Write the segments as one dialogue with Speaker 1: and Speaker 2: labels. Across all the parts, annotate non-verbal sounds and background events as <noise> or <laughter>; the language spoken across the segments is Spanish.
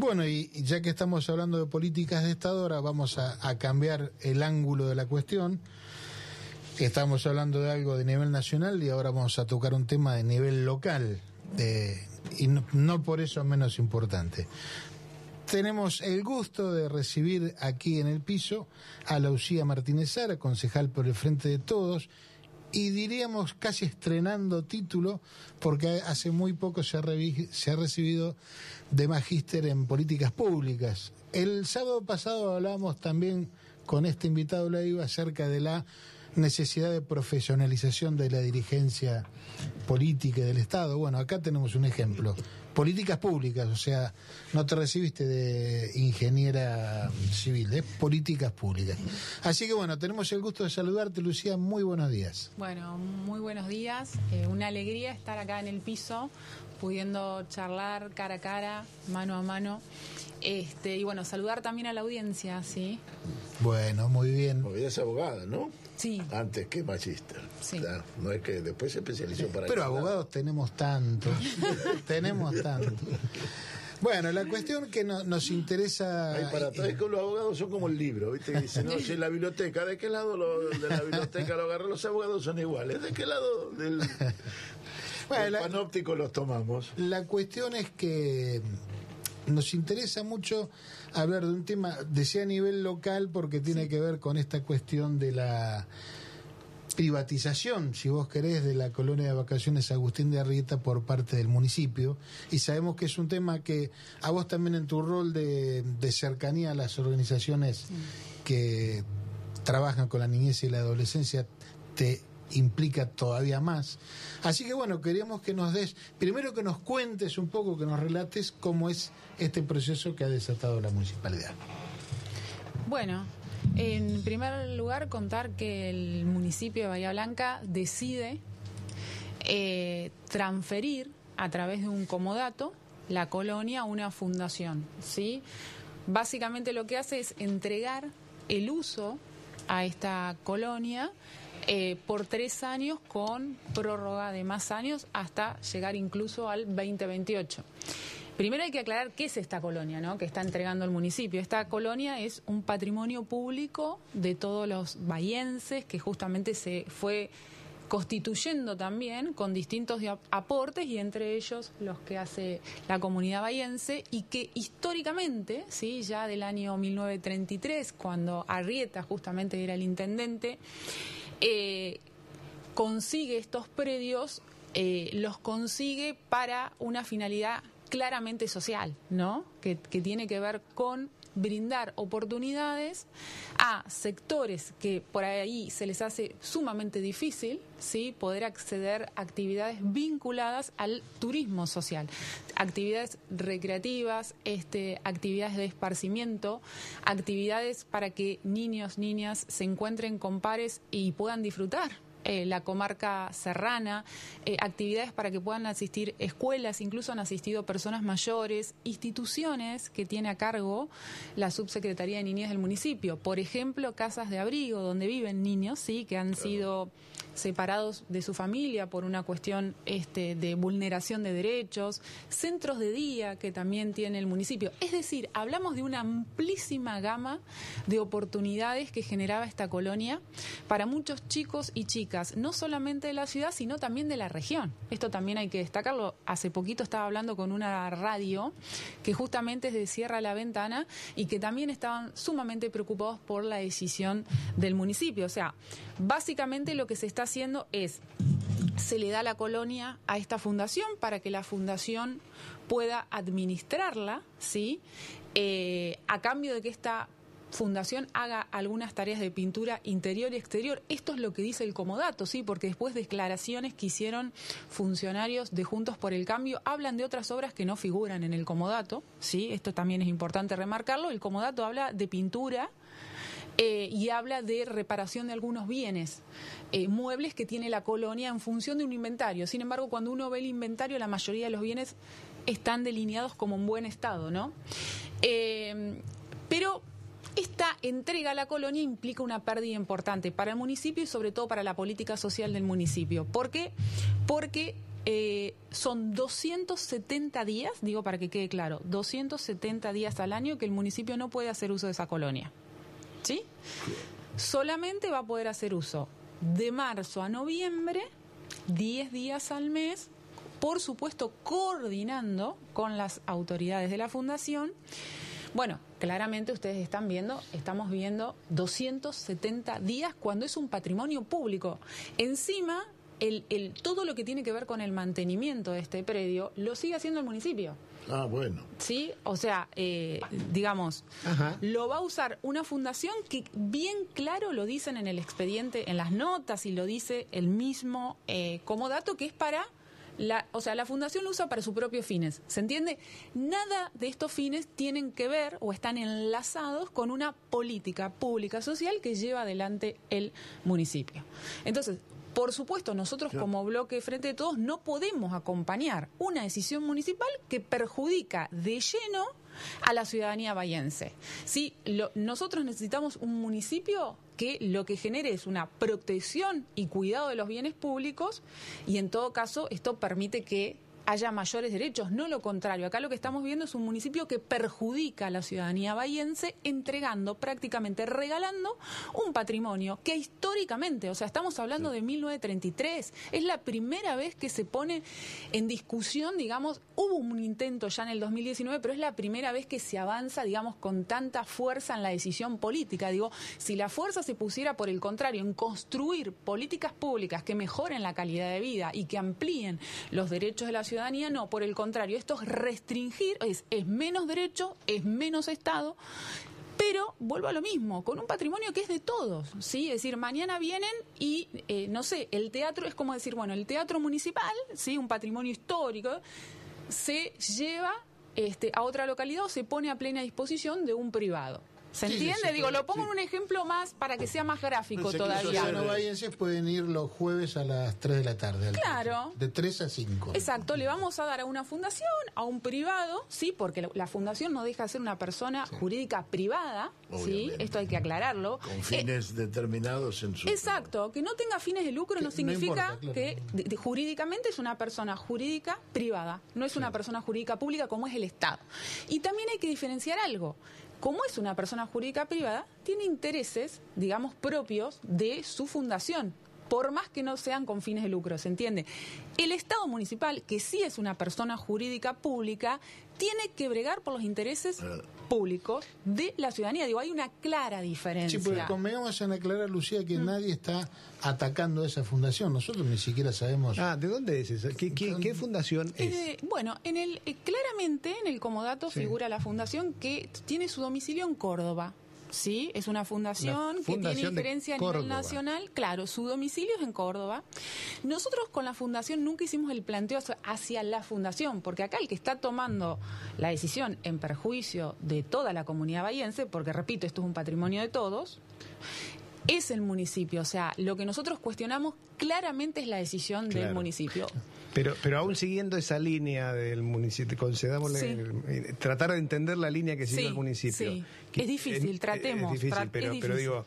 Speaker 1: Bueno, y ya que estamos hablando de políticas de Estado, ahora vamos a, cambiar el ángulo de la cuestión. Estamos hablando de algo de nivel nacional y ahora vamos a tocar un tema de nivel local, y no, por eso menos importante. Tenemos el gusto de recibir aquí en el piso a Laucía Martínez Sara, concejal por el Frente de Todos, y diríamos casi estrenando título, porque hace muy poco se ha, se ha recibido de magíster en políticas públicas. El sábado pasado hablábamos también con este invitado Leiva acerca de la necesidad de profesionalización de la dirigencia política del Estado. Bueno, acá tenemos un ejemplo. Políticas públicas, o sea, no te recibiste de ingeniera civil, es políticas públicas. Así que bueno, tenemos el gusto de saludarte, Lucía. Muy buenos días.
Speaker 2: Bueno, muy buenos días. Eh, una alegría estar acá en el piso, pudiendo charlar cara a cara, mano a mano. Este, y bueno, saludar también a la audiencia, ¿sí?
Speaker 1: Bueno, muy bien.
Speaker 3: Porque es abogada, ¿no?
Speaker 2: Sí.
Speaker 3: Antes que magíster. Sí. no es que después se especializó para...
Speaker 1: Pero abogados tenemos tanto, <laughs> tenemos tanto. Bueno, la cuestión que nos interesa...
Speaker 3: Hay para es que los abogados son como el libro, ¿viste? dicen, no, si la biblioteca, ¿de qué lado de la biblioteca lo agarran? Los abogados son iguales, ¿de qué lado del, <laughs> panóptico los tomamos?
Speaker 1: La cuestión es que nos interesa mucho hablar de un tema, decía a nivel local, porque tiene que ver con esta cuestión de la privatización, si vos querés, de la colonia de vacaciones Agustín de Arrieta por parte del municipio. Y sabemos que es un tema que a vos también en tu rol de, cercanía a las organizaciones que trabajan con la niñez y la adolescencia te implica todavía más. Así que bueno, queríamos que nos des, primero que nos cuentes un poco, que nos relates cómo es este proceso que ha desatado la municipalidad.
Speaker 2: Bueno, en primer lugar contar que el municipio de Bahía Blanca decide eh, transferir a través de un comodato la colonia a una fundación, ¿sí? Básicamente lo que hace es entregar el uso a esta colonia eh, por tres años con prórroga de más años hasta llegar incluso al 2028. Primero hay que aclarar qué es esta colonia, ¿no? Que está entregando el municipio. Esta colonia es un patrimonio público de todos los bahienses que justamente se fue constituyendo también con distintos aportes y entre ellos los que hace la comunidad bahiense y que históricamente, sí, ya del año 1933, cuando Arrieta justamente era el intendente, eh, consigue estos predios, eh, los consigue para una finalidad claramente social, ¿no? Que, tiene que ver con brindar oportunidades a sectores que por ahí se les hace sumamente difícil, ¿sí? Poder acceder a actividades vinculadas al turismo social, actividades recreativas, este, actividades de esparcimiento, actividades para que niños, niñas se encuentren con pares y puedan disfrutar eh, la comarca serrana, eh, actividades para que puedan asistir escuelas, incluso han asistido personas mayores, instituciones que tiene a cargo la Subsecretaría de Niñez del municipio. Por ejemplo, casas de abrigo donde viven niños, sí, que han sido separados de su familia por una cuestión este, de vulneración de derechos, centros de día que también tiene el municipio. Es decir, hablamos de una amplísima gama de oportunidades que generaba esta colonia para muchos chicos y chicas, no solamente de la ciudad, sino también de la región. Esto también hay que destacarlo. Hace poquito estaba hablando con una radio que justamente es de Sierra La Ventana y que también estaban sumamente preocupados por la decisión del municipio. O sea, básicamente lo que se está haciendo es, se le da la colonia a esta fundación para que la fundación pueda administrarla, ¿sí? Eh, a cambio de que esta fundación haga algunas tareas de pintura interior y exterior. Esto es lo que dice el comodato, sí, porque después declaraciones que hicieron funcionarios de Juntos por el Cambio hablan de otras obras que no figuran en el comodato, sí, esto también es importante remarcarlo. El comodato habla de pintura eh, y habla de reparación de algunos bienes eh, muebles que tiene la colonia en función de un inventario. Sin embargo, cuando uno ve el inventario, la mayoría de los bienes están delineados como en buen estado, ¿no? Eh, pero esta entrega a la colonia implica una pérdida importante para el municipio y sobre todo para la política social del municipio. ¿Por qué? Porque eh, son 270 días, digo para que quede claro, 270 días al año que el municipio no puede hacer uso de esa colonia. ¿Sí? Solamente va a poder hacer uso de marzo a noviembre, 10 días al mes, por supuesto coordinando con las autoridades de la fundación. Bueno, claramente ustedes están viendo, estamos viendo 270 días cuando es un patrimonio público. Encima, el, el, todo lo que tiene que ver con el mantenimiento de este predio lo sigue haciendo el municipio.
Speaker 3: Ah, bueno.
Speaker 2: Sí, o sea, eh, digamos,
Speaker 4: Ajá.
Speaker 2: lo va a usar una fundación que bien claro lo dicen en el expediente, en las notas y lo dice el mismo eh, como dato que es para la, o sea, la fundación lo usa para sus propios fines. ¿Se entiende? Nada de estos fines tienen que ver o están enlazados con una política pública social que lleva adelante el municipio. Entonces, por supuesto, nosotros como bloque Frente de Todos no podemos acompañar una decisión municipal que perjudica de lleno a la ciudadanía bayense. Sí, nosotros necesitamos un municipio que lo que genere es una protección y cuidado de los bienes públicos y en todo caso esto permite que haya mayores derechos, no lo contrario. Acá lo que estamos viendo es un municipio que perjudica a la ciudadanía bahiense entregando, prácticamente regalando un patrimonio que históricamente, o sea, estamos hablando de 1933, es la primera vez que se pone en discusión, digamos, hubo un intento ya en el 2019, pero es la primera vez que se avanza, digamos, con tanta fuerza en la decisión política. Digo, si la fuerza se pusiera por el contrario en construir políticas públicas que mejoren la calidad de vida y que amplíen los derechos de la ciudadanía, no, por el contrario, esto es restringir, es, es menos derecho, es menos Estado. Pero vuelvo a lo mismo, con un patrimonio que es de todos, ¿sí? Es decir, mañana vienen y, eh, no sé, el teatro es como decir, bueno, el teatro municipal, ¿sí? Un patrimonio histórico, se lleva este, a otra localidad o se pone a plena disposición de un privado. ¿Se
Speaker 1: Sí,
Speaker 2: entiende?
Speaker 1: sí,
Speaker 2: Digo,
Speaker 1: sí.
Speaker 2: lo pongo en un ejemplo más para que sea más gráfico todavía.
Speaker 1: Ciudadanos bahienses pueden ir los jueves a las 3 de la tarde. al
Speaker 2: Claro.
Speaker 1: De 3 a 5.
Speaker 2: Exacto, le vamos a dar a una fundación, a un privado, sí, porque la- fundación no deja de ser una persona jurídica privada, sí, esto hay que aclararlo.
Speaker 3: Con
Speaker 2: Eh,
Speaker 3: fines determinados en su.
Speaker 2: Exacto, que no tenga fines de lucro
Speaker 1: Que
Speaker 2: no
Speaker 1: no
Speaker 2: significa
Speaker 1: importa, claro.
Speaker 2: que de- de- jurídicamente es una persona jurídica privada, no es una persona jurídica pública como es el Estado. Y también hay que diferenciar algo. Como es una persona jurídica privada, tiene intereses, digamos, propios de su fundación, por más que no sean con fines de lucro, ¿se entiende? El Estado municipal, que sí es una persona jurídica pública, tiene que bregar por los intereses. Públicos de la ciudadanía. Digo, hay una clara diferencia.
Speaker 1: Sí, porque convengamos en aclarar, Lucía,
Speaker 2: Mm.
Speaker 1: que nadie está atacando a esa fundación. Nosotros ni siquiera sabemos.
Speaker 4: Ah, ¿de dónde es eso? ¿Qué, qué, qué fundación es?
Speaker 2: Eh, bueno, en el eh, claramente en el comodato
Speaker 4: Sí.
Speaker 2: figura la fundación que tiene su domicilio en Córdoba. Sí, es una fundación, que tiene injerencia a nivel nacional. Claro, su domicilio es en Córdoba. Nosotros con la fundación nunca hicimos el planteo hacia- la fundación, porque acá el que está tomando la decisión en perjuicio de toda la comunidad bahiense, porque repito, esto es un patrimonio de todos, es el municipio. O sea, lo que nosotros cuestionamos claramente es la decisión del municipio.
Speaker 4: Pero, pero aún siguiendo esa línea del municipio,
Speaker 2: Sí.
Speaker 4: eh, tratar de entender la línea que siguió
Speaker 2: Sí,
Speaker 4: el municipio.
Speaker 2: sí.
Speaker 4: Que-
Speaker 2: Es difícil, tratemos,
Speaker 4: Es difícil,
Speaker 2: tra-
Speaker 4: pero,
Speaker 2: es
Speaker 4: pero
Speaker 2: difícil.
Speaker 4: digo,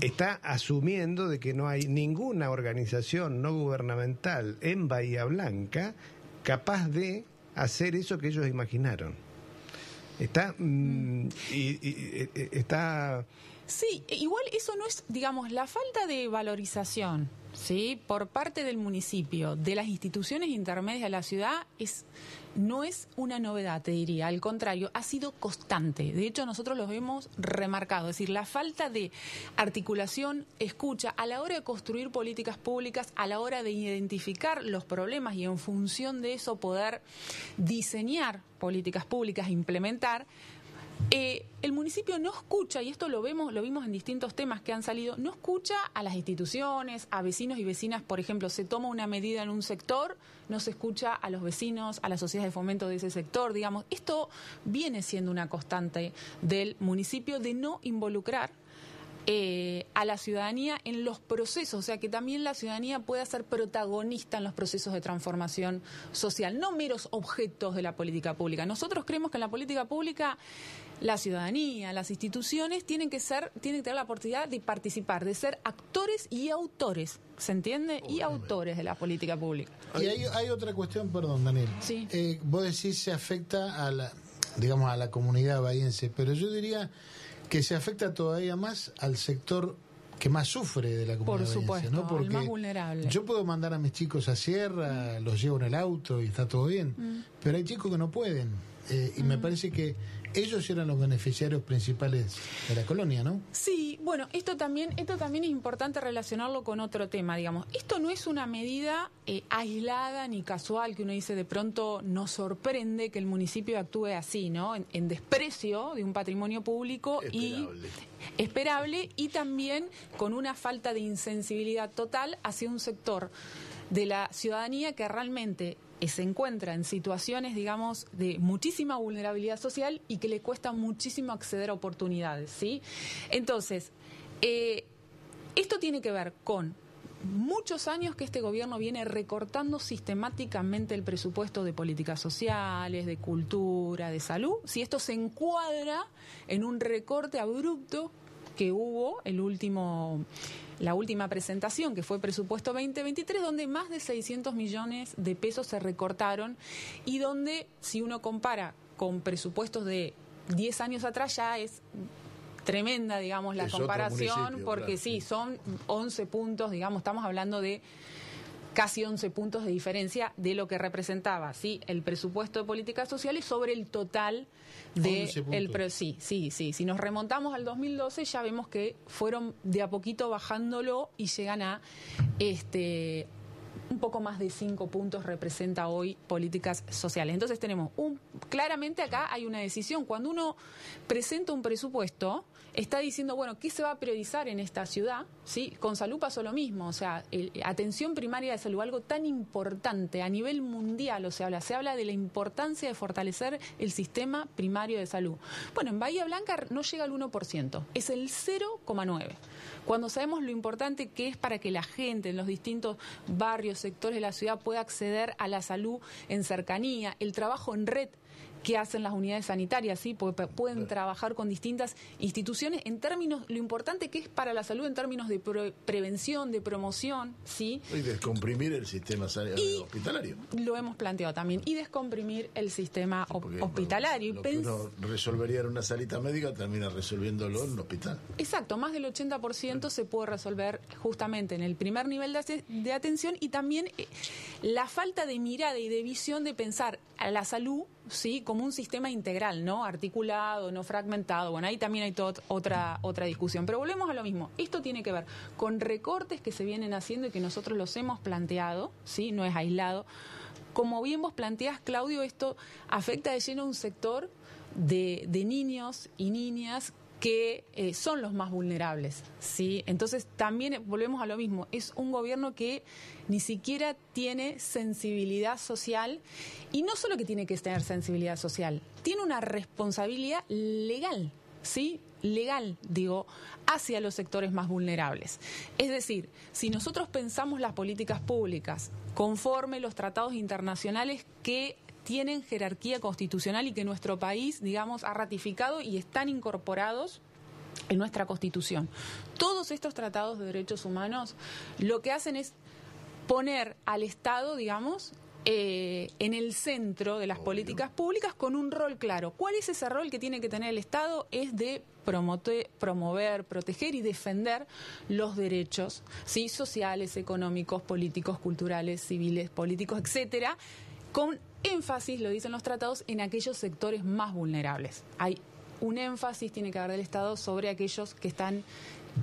Speaker 4: está asumiendo de que no hay ninguna organización no gubernamental en Bahía Blanca capaz de hacer eso que ellos imaginaron. Está, mm, y, y- y- está
Speaker 2: Sí, e- igual eso no es, digamos, la falta de valorización, ¿sí? Por parte del municipio, de las instituciones intermedias de la ciudad, es no es una novedad, te diría. Al contrario, ha sido constante. De hecho, nosotros lo hemos remarcado. Es decir, la falta de articulación, escucha, a la hora de construir políticas públicas, a la hora de identificar los problemas y en función de eso poder diseñar políticas públicas, implementar, eh, el municipio no escucha, y esto lo vemos, lo vimos en distintos temas que han salido, no escucha a las instituciones, a vecinos y vecinas, por ejemplo, se toma una medida en un sector, no se escucha a los vecinos, a las sociedades de fomento de ese sector, digamos, esto viene siendo una constante del municipio de no involucrar eh, a la ciudadanía en los procesos, o sea, que también la ciudadanía pueda ser protagonista en los procesos de transformación social, no meros objetos de la política pública. Nosotros creemos que en la política pública la ciudadanía, las instituciones tienen que ser, tienen que tener la oportunidad de participar, de ser actores y autores, ¿se entiende? Y autores de la política pública.
Speaker 1: Y hay, otra cuestión, perdón, Daniel.
Speaker 2: Sí.
Speaker 1: Eh, vos decís se afecta a la, digamos, a la comunidad bahiense, pero yo diría que se afecta todavía más al sector que más sufre de la comunidad
Speaker 2: Por supuesto,
Speaker 1: ¿no? Porque
Speaker 2: el más vulnerable.
Speaker 1: Yo puedo mandar a mis chicos a sierra, los llevo en el auto y está todo bien,
Speaker 2: Mm.
Speaker 1: pero hay chicos que no pueden. Eh, y me parece que ellos eran los beneficiarios principales de la colonia, ¿no?
Speaker 2: Sí, bueno, esto también, esto también es importante relacionarlo con otro tema, digamos. Esto no es una medida eh, aislada ni casual que uno dice de pronto nos sorprende que el municipio actúe así, ¿no? En, en desprecio de un patrimonio público
Speaker 3: Esperable.
Speaker 2: y esperable y también con una falta de insensibilidad total hacia un sector de la ciudadanía que realmente se encuentra en situaciones, digamos, de muchísima vulnerabilidad social y que le cuesta muchísimo acceder a oportunidades, ¿sí? Entonces, eh, esto tiene que ver con muchos años que este gobierno viene recortando sistemáticamente el presupuesto de políticas sociales, de cultura, de salud, si esto se encuadra en un recorte abrupto que hubo el último la última presentación, que fue presupuesto 2023, donde más de 600 millones de pesos se recortaron y donde, si uno compara con presupuestos de 10 años atrás, ya es tremenda, digamos, la
Speaker 3: Es
Speaker 2: comparación, porque
Speaker 3: claro.
Speaker 2: sí, son 11 puntos, digamos, estamos hablando de casi 11 puntos de diferencia de lo que representaba sí el presupuesto de políticas sociales sobre el total de
Speaker 1: 11 puntos.
Speaker 2: el pre- sí sí sí si nos remontamos al 2012 ya vemos que fueron de a poquito bajándolo y llegan a este un poco más de cinco puntos representa hoy políticas sociales. Entonces tenemos un claramente acá hay una decisión. Cuando uno presenta un presupuesto, está diciendo, bueno, ¿qué se va a priorizar en esta ciudad? ¿Sí? Con salud pasó lo mismo, o sea, el- atención primaria de salud, algo tan importante a nivel mundial, o sea, se habla de la importancia de fortalecer el sistema primario de salud. Bueno, en Bahía Blanca no llega al 1%, es el 0,9%. Cuando sabemos lo importante que es para que la gente en los distintos barrios, sectores de la ciudad pueda acceder a la salud en cercanía, el trabajo en red que hacen las unidades sanitarias, ¿sí? Porque pueden trabajar con distintas instituciones en términos, lo importante que es para la salud en términos de prevención, de promoción, ¿sí?
Speaker 3: Y descomprimir el sistema
Speaker 2: Y-
Speaker 3: hospitalario.
Speaker 2: Lo hemos planteado también. Y descomprimir el sistema hospitalario.
Speaker 3: Lo que uno resolvería en una salita médica termina resolviéndolo en un hospital.
Speaker 2: Exacto, más del 80% se puede resolver justamente en el primer nivel de, ate- de atención y también eh, la falta de mirada y de visión de pensar a la salud sí como un sistema integral, no articulado, no fragmentado. Bueno, ahí también hay otra otra discusión, pero volvemos a lo mismo. Esto tiene que ver con recortes que se vienen haciendo y que nosotros los hemos planteado, sí, no es aislado. Como bien vos planteás, Claudio, esto afecta de lleno a un sector de, de niños y niñas que eh, son los más vulnerables, ¿sí? Entonces también volvemos a lo mismo, es un gobierno que ni siquiera tiene sensibilidad social y no solo que tiene que tener sensibilidad social, tiene una responsabilidad legal, ¿sí? legal, digo, hacia los sectores más vulnerables. Es decir, si nosotros pensamos las políticas públicas conforme los tratados internacionales que tienen jerarquía constitucional y que nuestro país, digamos, ha ratificado y están incorporados en nuestra Constitución. Todos estos tratados de derechos humanos lo que hacen es poner al Estado, digamos, eh, en el centro de las políticas públicas con un rol claro. ¿Cuál es ese rol que tiene que tener el Estado? Es de promote- promover, proteger y defender los derechos ¿sí? sociales, económicos, políticos, culturales, civiles, políticos, etcétera, con énfasis, lo dicen los tratados, en aquellos sectores más vulnerables. Hay un énfasis, tiene que haber del Estado, sobre aquellos que están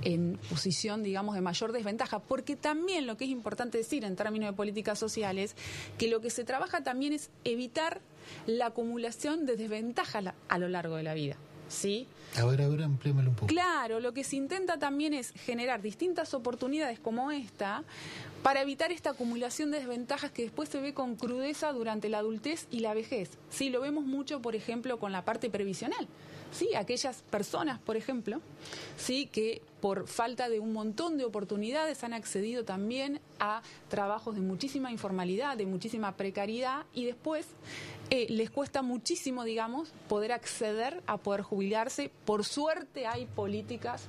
Speaker 2: en posición, digamos, de mayor desventaja, porque también lo que es importante decir en términos de políticas sociales, que lo que se trabaja también es evitar la acumulación de desventajas a lo largo de la vida. ¿sí?
Speaker 1: A ver, a ver, amplíamelo un poco.
Speaker 2: Claro, lo que se intenta también es generar distintas oportunidades como esta para evitar esta acumulación de desventajas que después se ve con crudeza durante la adultez y la vejez. Sí, lo vemos mucho, por ejemplo, con la parte previsional. Sí, aquellas personas, por ejemplo, sí, que por falta de un montón de oportunidades han accedido también a trabajos de muchísima informalidad, de muchísima precariedad y después eh, les cuesta muchísimo, digamos, poder acceder a poder jubilarse. Por suerte hay políticas,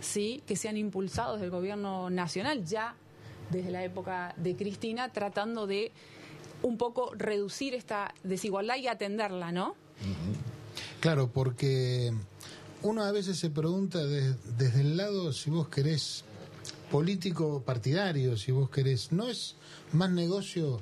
Speaker 2: sí, que se han impulsado desde el gobierno nacional ya desde la época de Cristina, tratando de un poco reducir esta desigualdad y atenderla, ¿no?
Speaker 1: Claro, porque uno a veces se pregunta de- desde el lado si vos querés político partidario, si vos querés, ¿no es más negocio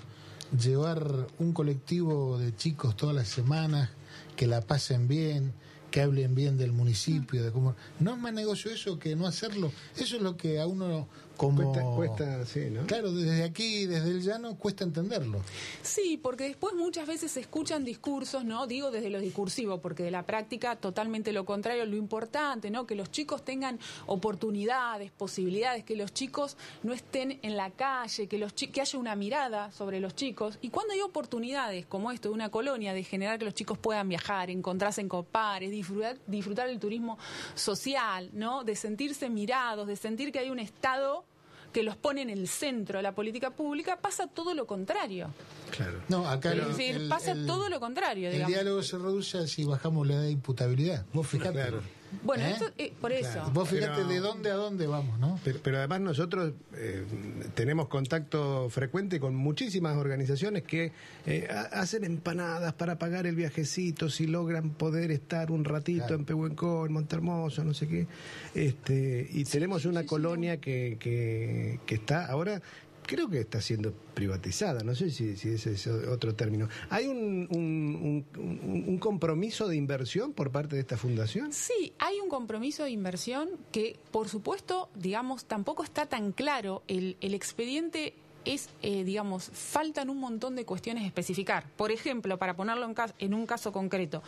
Speaker 1: llevar un colectivo de chicos todas las semanas que la pasen bien, que hablen bien del municipio, de cómo no es más negocio eso que no hacerlo. Eso es lo que a uno como
Speaker 4: Cuesta, cuesta, sí, ¿no?
Speaker 1: Claro, desde aquí, desde el llano, cuesta entenderlo.
Speaker 2: Sí, porque después muchas veces se escuchan discursos, ¿no? Digo desde lo discursivo, porque de la práctica totalmente lo contrario, lo importante, ¿no? Que los chicos tengan oportunidades, posibilidades, que los chicos no estén en la calle, que los que haya una mirada sobre los chicos. Y cuando hay oportunidades como esto de una colonia, de generar que los chicos puedan viajar, encontrarse en pares, disfrutar, disfrutar el turismo social, ¿no? De sentirse mirados, de sentir que hay un Estado que los pone en el centro de la política pública, pasa todo lo contrario.
Speaker 4: Claro.
Speaker 1: No, acá
Speaker 2: es
Speaker 1: el-
Speaker 2: decir,
Speaker 1: el-
Speaker 2: pasa
Speaker 1: el-
Speaker 2: todo lo contrario,
Speaker 1: El diálogo se reduce a si bajamos la edad de imputabilidad. Vos fijate.
Speaker 4: Claro.
Speaker 2: Bueno,
Speaker 1: ¿Eh?
Speaker 2: esto, eh, por eso.
Speaker 1: Vos fíjate
Speaker 4: Pero-
Speaker 1: de dónde a dónde vamos, ¿no?
Speaker 4: Pero, pero además nosotros eh, tenemos contacto frecuente con muchísimas organizaciones que eh, ha- hacen empanadas para pagar el viajecito si logran poder estar un ratito
Speaker 1: Claro.
Speaker 4: en Pehuenco, en Montermoso, no sé qué. Este, y tenemos una colonia que, que, que está ahora creo que está siendo privatizada, no sé si, si ese es otro término. ¿Hay un, un, un- un compromiso de inversión por parte de esta fundación?
Speaker 2: Sí, hay un compromiso de inversión que, por supuesto, digamos, tampoco está tan claro. El, el expediente es, eh, digamos, faltan un montón de cuestiones a especificar. Por ejemplo, para ponerlo en, cas- en un caso concreto,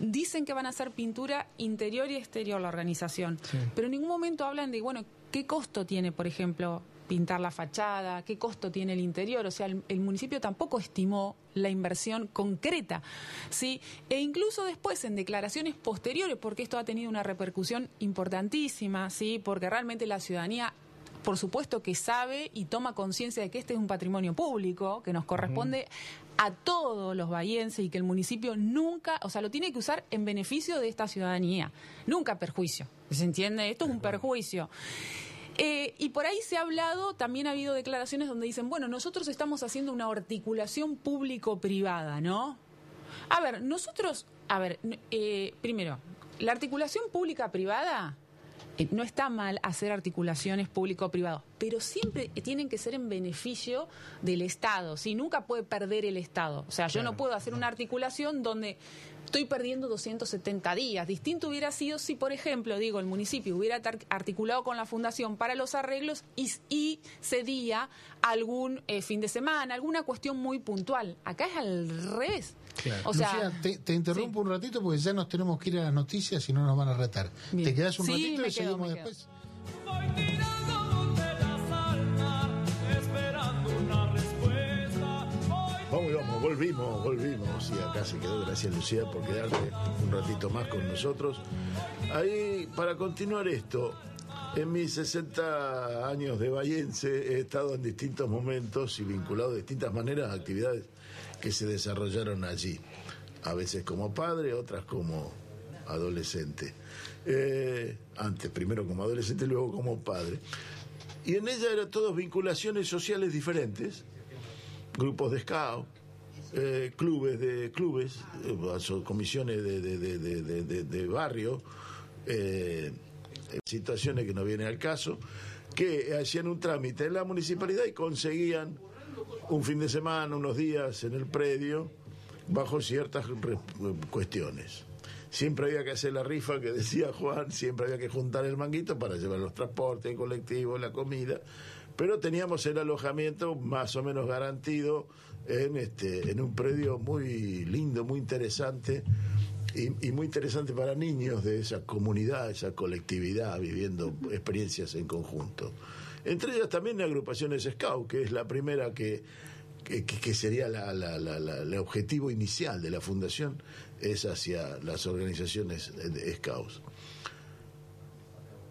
Speaker 2: dicen que van a hacer pintura interior y exterior la organización, pero en ningún momento hablan de, bueno, ¿qué costo tiene, por ejemplo, pintar la fachada, qué costo tiene el interior, o sea, el, el municipio tampoco estimó la inversión concreta, ¿sí? E incluso después en declaraciones posteriores, porque esto ha tenido una repercusión importantísima, ¿sí? Porque realmente la ciudadanía por supuesto que sabe y toma conciencia de que este es un patrimonio público que nos corresponde a todos los bahienses y que el municipio nunca, o sea, lo tiene que usar en beneficio de esta ciudadanía, nunca perjuicio. ¿Se entiende? Esto es un perjuicio. Eh, y por ahí se ha hablado, también ha habido declaraciones donde dicen, bueno, nosotros estamos haciendo una articulación público-privada, ¿no? A ver, nosotros, a ver, eh, primero, la articulación pública-privada eh, no está mal hacer articulaciones público-privadas, pero siempre tienen que ser en beneficio del Estado, ¿sí? Nunca puede perder el Estado. O sea, yo no puedo hacer una articulación donde estoy perdiendo 270 días. Distinto hubiera sido si, por ejemplo, digo, el municipio hubiera articulado con la Fundación para los arreglos y, y cedía algún eh, fin de semana, alguna cuestión muy puntual. Acá es al revés. O sea,
Speaker 1: Lucía, te, te interrumpo un ratito porque ya nos tenemos que ir a las noticias y no nos van a retar.
Speaker 2: Bien.
Speaker 1: ¿Te quedas un
Speaker 2: Sí,
Speaker 1: ratito y
Speaker 2: quedo,
Speaker 1: seguimos después?
Speaker 3: Vamos, vamos, volvimos, volvimos. Y acá se quedó, gracias Lucía por quedarte un ratito más con nosotros. Ahí, para continuar esto, en mis 60 años de Bayense he estado en distintos momentos y vinculado de distintas maneras a actividades que se desarrollaron allí. A veces como padre, otras como adolescente. Eh, antes, primero como adolescente, luego como padre. Y en ella eran todas vinculaciones sociales diferentes grupos de scout, eh, clubes de clubes, eh, comisiones de, de, de, barrio, situaciones que no vienen al caso, que hacían un trámite en la municipalidad y conseguían un fin de semana, unos días en el predio, bajo ciertas cuestiones. Siempre había que hacer la rifa que decía Juan, siempre había que juntar el manguito para llevar los transportes, el colectivo, la comida, pero teníamos el alojamiento más o menos garantido en este en un predio muy lindo, muy interesante y, y muy interesante para niños de esa comunidad, esa colectividad, viviendo experiencias en conjunto. Entre ellas también agrupaciones Scout, que es la primera que, que, sería la- el objetivo inicial de la fundación, es hacia las organizaciones Scouts.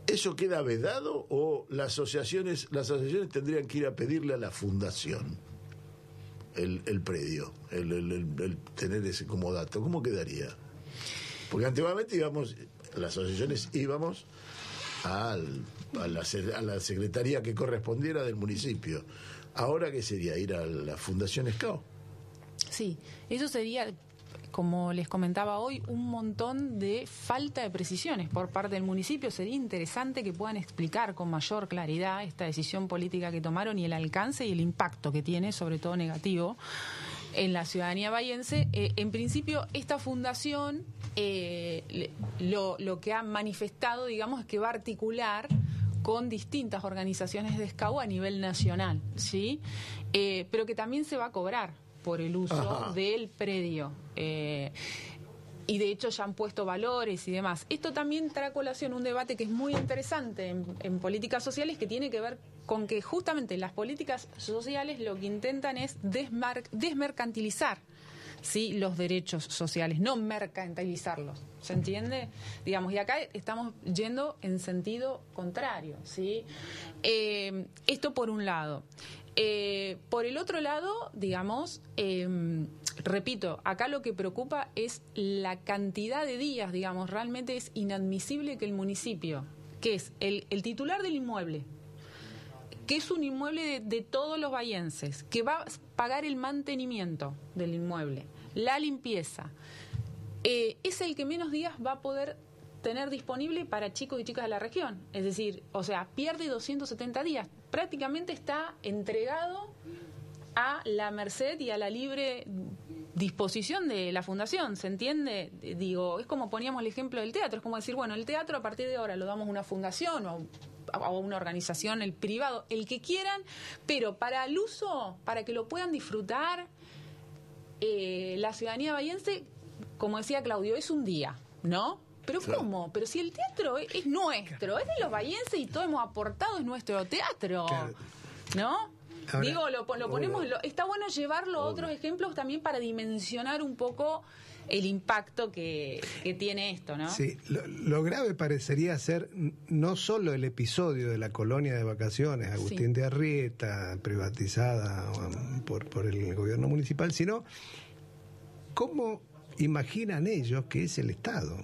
Speaker 3: ¿Eso queda vedado o las asociaciones, las asociaciones tendrían que ir a pedirle a la fundación el, predio, el- el tener ese como dato? ¿Cómo quedaría? Porque antiguamente íbamos, las asociaciones íbamos al- a, la, a la secretaría que correspondiera del municipio. Ahora, ¿qué sería? Ir a la Fundación SCAO.
Speaker 2: Sí, eso sería, como les comentaba hoy, un montón de falta de precisiones por parte del municipio. Sería interesante que puedan explicar con mayor claridad esta decisión política que tomaron y el alcance y el impacto que tiene, sobre todo negativo, en la ciudadanía bahiense. Eh, en principio, esta fundación eh, lo, lo que ha manifestado, digamos, es que va a articular con distintas organizaciones de SCAU a nivel nacional, ¿sí? Eh, pero que también se va a cobrar por el uso
Speaker 3: Ajá.
Speaker 2: del predio. Y de hecho ya han puesto valores y demás. Esto también trae a colación un debate que es muy interesante en, en políticas sociales que tiene que ver con que justamente las políticas sociales lo que intentan es desmercantilizar ¿sí? los derechos sociales, no mercantilizarlos. ¿Se entiende? Digamos, y acá estamos yendo en sentido contrario. ¿sí? Eh, esto por un lado. Eh, por el otro lado, digamos, eh, repito, acá lo que preocupa es la cantidad de días, digamos, realmente es inadmisible que el municipio, que es el titular del inmueble, que es un inmueble de, todos los bahienses, que va a pagar el mantenimiento del inmueble, la limpieza, eh, es el que menos días va a poder tener disponible para chicos y chicas de la región. Es decir, o sea, pierde 270 días. Prácticamente está entregado a la merced y a la libre disposición de la fundación, ¿se entiende? Digo, es como poníamos el ejemplo del teatro, es como decir, bueno, el teatro a partir de ahora lo damos a una fundación o a una organización, el privado, el que quieran, pero para el uso, para que lo puedan disfrutar, eh, la ciudadanía bahiense, como decía Claudio, es un día, ¿no? Pero
Speaker 3: Claro.
Speaker 2: ¿cómo? Pero si el teatro es, es nuestro, es de los bahienses y todos hemos aportado, es nuestro teatro,
Speaker 4: Claro.
Speaker 2: ¿no?
Speaker 4: Ahora,
Speaker 2: Digo, lo, lo ponemos, lo- está bueno llevarlo a otros ejemplos también para dimensionar un poco el impacto que, que tiene esto, ¿no?
Speaker 4: Sí, lo, lo grave parecería ser no solo el episodio de la colonia de vacaciones, Agustín
Speaker 2: Sí.
Speaker 4: de Arrieta, privatizada um, por, por el gobierno municipal, sino cómo imaginan ellos que es el Estado.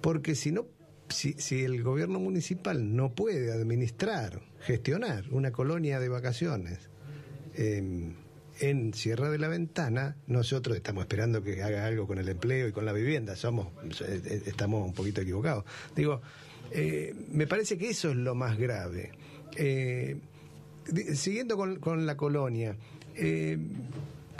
Speaker 4: Porque si no, si, si el gobierno municipal no puede administrar, gestionar una colonia de vacaciones eh, en Sierra de la Ventana, nosotros estamos esperando que haga algo con el empleo y con la vivienda, somos, eh, eh, estamos un poquito equivocados. Digo, eh, me parece que eso es lo más grave. Eh, siguiendo con, la colonia,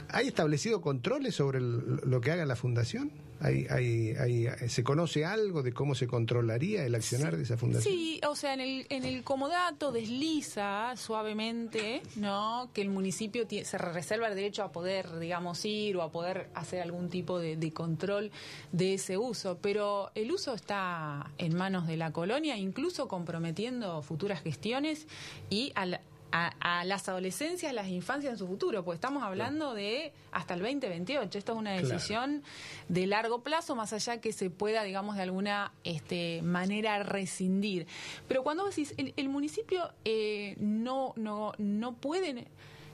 Speaker 4: ¿hay establecido controles sobre lo que haga la fundación? ¿Hay, hay, hay- ¿Se conoce algo de cómo se controlaría el accionar de esa fundación?
Speaker 2: Sí, o sea, en el, en el comodato desliza suavemente, ¿no? Que el municipio se reserva el derecho a poder, digamos, ir o a poder hacer algún tipo de, de control de ese uso, pero el uso está en manos de la colonia, incluso comprometiendo futuras gestiones y a, la- a- a las adolescencias, las infancias en su futuro, pues estamos hablando de hasta el 2028. Esto es una
Speaker 4: Claro.
Speaker 2: decisión de largo plazo, más allá que se pueda, digamos, de alguna este, manera rescindir. Pero cuando decís, el, el municipio eh, no, no, no puede,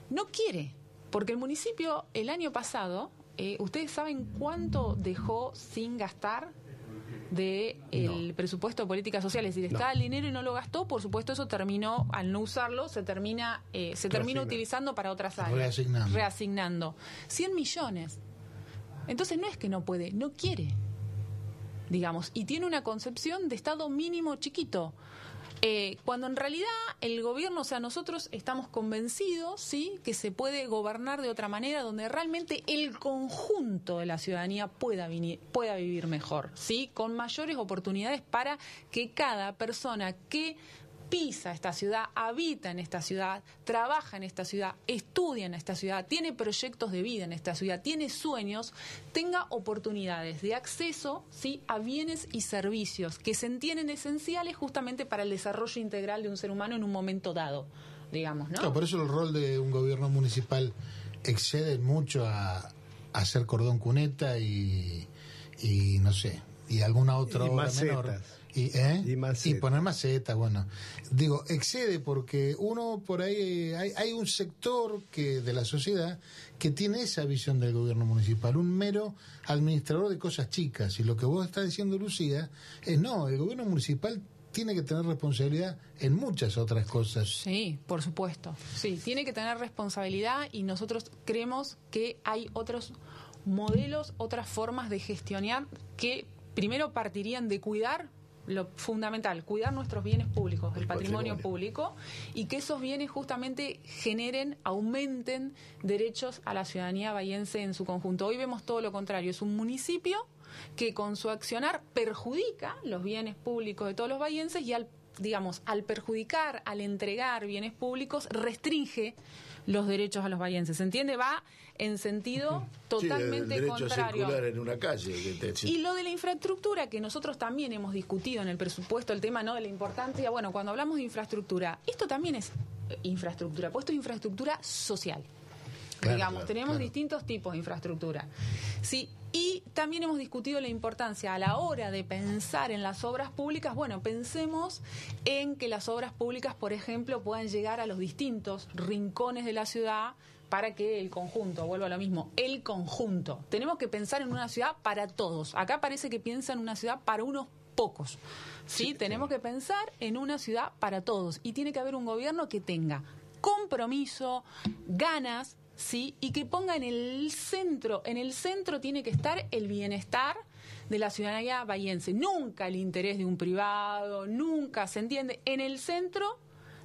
Speaker 2: no quiere, porque el municipio el año pasado, eh, ¿ustedes saben cuánto dejó sin gastar? De el presupuesto de políticas sociales, es decir, estaba el dinero y no lo gastó, por supuesto eso terminó, al no usarlo, se termina, eh, se termina utilizando para otras áreas.
Speaker 1: Reasignando.
Speaker 2: Reasignando. 100 millones. Entonces no es que no puede, no quiere, digamos, y tiene una concepción de Estado mínimo chiquito. Eh, cuando en realidad el gobierno, o sea, nosotros estamos convencidos, sí, que se puede gobernar de otra manera, donde realmente el conjunto de la ciudadanía pueda, pueda vivir mejor, sí, con mayores oportunidades para que cada persona que pisa esta ciudad, habita en esta ciudad, trabaja en esta ciudad, estudia en esta ciudad, tiene proyectos de vida en esta ciudad, tiene sueños, tenga oportunidades de acceso ¿sí? a bienes y servicios que se entienden esenciales justamente para el desarrollo integral de un ser humano en un momento dado, digamos, ¿no?
Speaker 1: Claro, por eso el rol de un gobierno municipal excede mucho a, a hacer cordón cuneta y, y no sé, y alguna otra
Speaker 4: Y
Speaker 1: obra
Speaker 4: macetas.
Speaker 1: menor. Y, ¿eh?
Speaker 4: Y macetas.
Speaker 1: y poner macetas, bueno. Digo, excede porque uno por ahí, hay, hay un sector que de la sociedad que tiene esa visión del gobierno municipal, un mero administrador de cosas chicas. Y lo que vos estás diciendo, Lucía, es no, el gobierno municipal tiene que tener responsabilidad en muchas otras cosas.
Speaker 2: Sí, por supuesto. Sí, tiene que tener responsabilidad y nosotros creemos que hay otros modelos, otras formas de gestionar que primero partirían de cuidar lo fundamental, cuidar nuestros bienes públicos, el,
Speaker 3: El
Speaker 2: patrimonio,
Speaker 3: patrimonio.
Speaker 2: público y que esos bienes justamente generen, aumenten derechos a la ciudadanía bahiense en su conjunto. Hoy vemos todo lo contrario, es un municipio que con su accionar perjudica los bienes públicos de todos los bahienses y al digamos, al perjudicar, al entregar bienes públicos, restringe los derechos a los bahienses. ¿Se entiende? Va en sentido totalmente
Speaker 3: sí, el derecho
Speaker 2: contrario.
Speaker 3: a en una calle. que te-
Speaker 2: Y lo de la infraestructura, que nosotros también hemos discutido en el presupuesto, el tema no de la importancia, bueno, cuando hablamos de infraestructura, esto también es eh, infraestructura, puesto infraestructura social.
Speaker 1: Claro,
Speaker 2: Digamos,
Speaker 1: claro,
Speaker 2: tenemos
Speaker 1: claro.
Speaker 2: distintos tipos de infraestructura. Sí, y también hemos discutido la importancia a la hora de pensar en las obras públicas. Bueno, pensemos en que las obras públicas, por ejemplo, puedan llegar a los distintos rincones de la ciudad para que el conjunto, vuelvo a lo mismo, el conjunto. Tenemos que pensar en una ciudad para todos. Acá parece que piensa en una ciudad para unos pocos. ¿sí? Tenemos que pensar en una ciudad para todos y tiene que haber un gobierno que tenga compromiso, ganas, ¿sí? Y que ponga en el centro, en el centro tiene que estar el bienestar de la ciudadanía bahiense. Nunca el interés de un privado, nunca, ¿se entiende? En el centro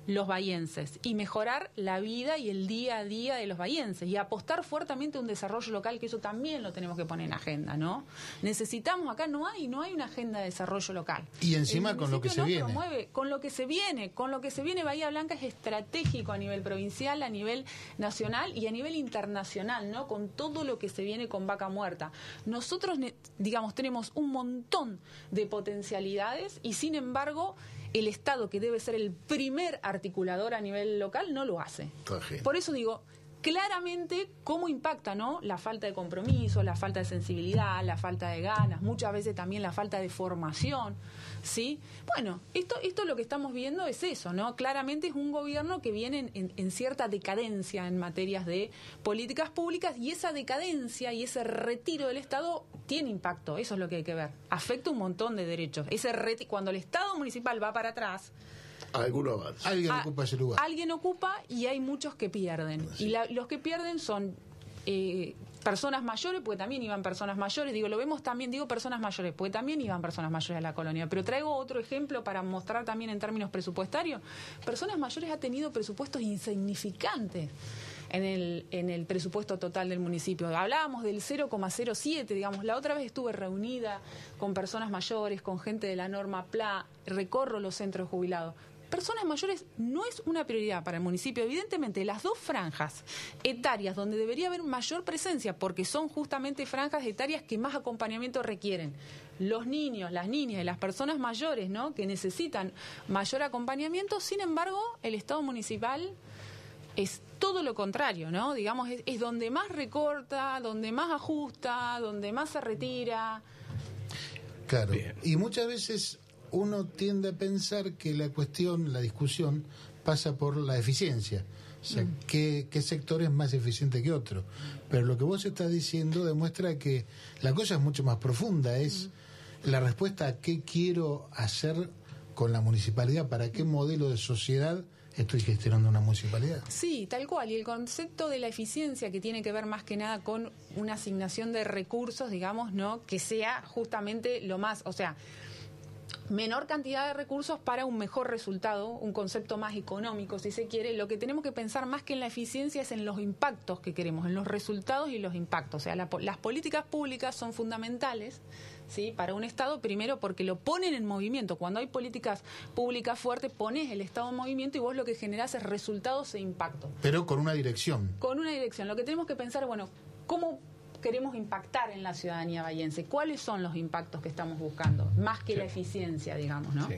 Speaker 2: los bahienses y mejorar la vida y el día a día de los bahienses y apostar fuertemente a un desarrollo local que eso también lo tenemos que poner en agenda, ¿no? Necesitamos acá no hay no hay una agenda de desarrollo local.
Speaker 1: Y encima con lo que se
Speaker 2: no
Speaker 1: viene.
Speaker 2: promueve, con lo que se viene, con lo que se viene Bahía Blanca es estratégico a nivel provincial, a nivel nacional y a nivel internacional, ¿no? Con todo lo que se viene con Vaca Muerta. Nosotros digamos tenemos un montón de potencialidades y sin embargo el Estado, que debe ser el primer articulador a nivel local, no lo hace. Por eso digo, claramente cómo impacta ¿no? la falta de compromiso, la falta de sensibilidad, la falta de ganas, muchas veces también la falta de formación. ¿Sí? Bueno, esto, esto lo que estamos viendo es eso, ¿no? Claramente es un gobierno que viene en, en- en cierta decadencia en materias de políticas públicas y esa decadencia y ese retiro del Estado tiene impacto, eso es lo que hay que ver. Afecta un montón de derechos. Ese reti- cuando el Estado municipal va para atrás,
Speaker 3: Alguno avance.
Speaker 1: Alguien ocupa ese lugar.
Speaker 2: Alguien ocupa y hay muchos que pierden. Y la- los que pierden son eh, personas mayores, porque también iban personas mayores. Digo, lo vemos también, digo personas mayores, porque también iban personas mayores a la colonia. Pero traigo otro ejemplo para mostrar también en términos presupuestarios. Personas mayores ha tenido presupuestos insignificantes. En el, en el presupuesto total del municipio. Hablábamos del 0,07, digamos. La otra vez estuve reunida con personas mayores, con gente de la norma PLA, recorro los centros jubilados personas mayores no es una prioridad para el municipio. Evidentemente, las dos franjas etarias donde debería haber mayor presencia, porque son justamente franjas etarias que más acompañamiento requieren. Los niños, las niñas y las personas mayores, ¿no? Que necesitan mayor acompañamiento. Sin embargo, el Estado municipal es todo lo contrario, ¿no? Digamos, es, es donde más recorta, donde más ajusta, donde más se retira.
Speaker 1: Claro. Y muchas veces uno tiende a pensar que la cuestión, la discusión, pasa por la eficiencia. O sea, ¿qué, qué sector es más eficiente que otro? Pero lo que vos estás diciendo demuestra que la cosa es mucho más profunda. Es la respuesta a qué quiero hacer con la municipalidad, para qué modelo de sociedad estoy gestionando una municipalidad.
Speaker 2: Sí, tal cual. Y el concepto de la eficiencia que tiene que ver más que nada con una asignación de recursos, digamos, ¿no? Que sea justamente lo más, o sea, menor cantidad de recursos para un mejor resultado, un concepto más económico, si se quiere. Lo que tenemos que pensar más que en la eficiencia es en los impactos que queremos, en los resultados y los impactos. O sea, la las políticas públicas son fundamentales, ¿sí? para un Estado, primero porque lo ponen en movimiento. Cuando hay políticas públicas fuertes, pones el Estado en movimiento y vos lo que generás es resultados e impacto.
Speaker 1: Pero con una dirección.
Speaker 2: Con una dirección. Lo que tenemos que pensar, bueno, ¿cómo queremos impactar en la ciudadanía bayense? ¿Cuáles son los impactos que estamos buscando? Más que la eficiencia, digamos, ¿no?
Speaker 4: Sí.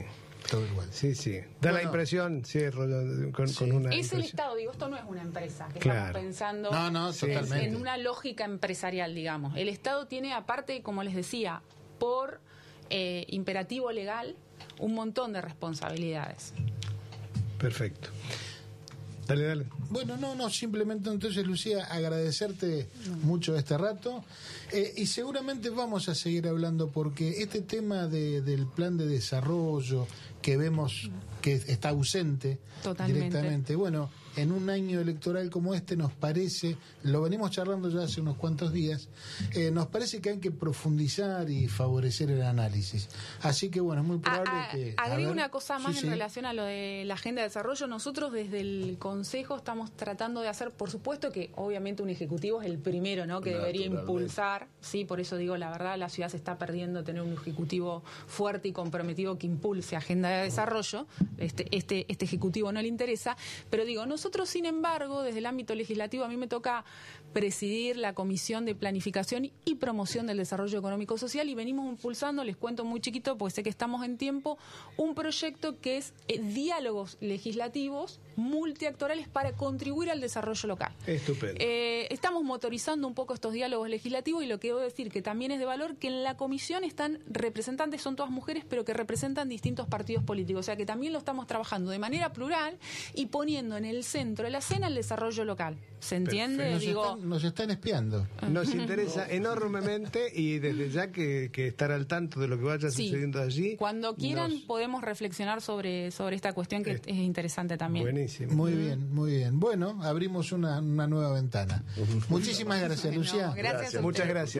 Speaker 1: Todo igual.
Speaker 4: Sí, sí. Da la impresión, sí, con, con una
Speaker 2: Es el. Estado, digo, esto no es una empresa, que
Speaker 4: Claro.
Speaker 2: estamos pensando
Speaker 1: No, no,
Speaker 2: en-
Speaker 1: totalmente.
Speaker 2: en una lógica empresarial, digamos. El Estado tiene, aparte, como les decía, por eh, imperativo legal, un montón de responsabilidades.
Speaker 4: Perfecto. Dale, dale.
Speaker 1: Bueno, no, no, simplemente entonces, Lucía, agradecerte mucho este rato eh, y seguramente vamos a seguir hablando porque este tema de- del plan de desarrollo que vemos que está ausente
Speaker 2: Totalmente.
Speaker 1: directamente, bueno, en un año electoral como este nos parece, lo venimos charlando ya hace unos cuantos días, eh, nos parece que hay que profundizar y favorecer el análisis. Así que bueno, es muy probable
Speaker 2: A- a-
Speaker 1: que...
Speaker 2: agrego una cosa más
Speaker 1: sí,
Speaker 2: en
Speaker 1: sí.
Speaker 2: relación a lo de la agenda de desarrollo. Nosotros desde el Consejo estamos tratando de hacer, por supuesto que obviamente un ejecutivo es el primero, ¿no? Que debería impulsar. Sí, por eso digo la verdad, la ciudad se está perdiendo tener un ejecutivo fuerte y comprometido que impulse agenda de desarrollo. Este, este, este ejecutivo no le interesa, pero digo nosotros sin embargo desde el ámbito legislativo a mí me toca presidir la comisión de planificación y promoción del desarrollo económico social y venimos impulsando, les cuento muy chiquito porque sé que estamos en tiempo, un proyecto que es eh, diálogos legislativos multiactorales para contribuir al desarrollo local.
Speaker 4: Estupendo.
Speaker 2: Eh, estamos motorizando un poco estos diálogos legislativos y lo que debo decir que también es de valor que en la comisión están representantes, son todas mujeres, pero que representan distintos partidos políticos. O sea que también lo estamos trabajando de manera plural y poniendo en el centro de la escena el desarrollo local. ¿Se entiende?
Speaker 1: Nos,
Speaker 2: Digo,
Speaker 1: están, nos están espiando.
Speaker 4: Nos interesa <laughs> enormemente y desde ya que, que estar al tanto de lo que vaya
Speaker 2: Sí.
Speaker 4: sucediendo allí.
Speaker 2: cuando quieran
Speaker 4: nos-
Speaker 2: podemos reflexionar sobre, sobre esta cuestión que
Speaker 4: Eh,
Speaker 2: es interesante también.
Speaker 4: Buenísimo.
Speaker 1: Muy bien, muy bien. Bueno, abrimos una, una nueva ventana. Muchísimas gracias, Lucía.
Speaker 2: gracias a
Speaker 4: Muchas gracias.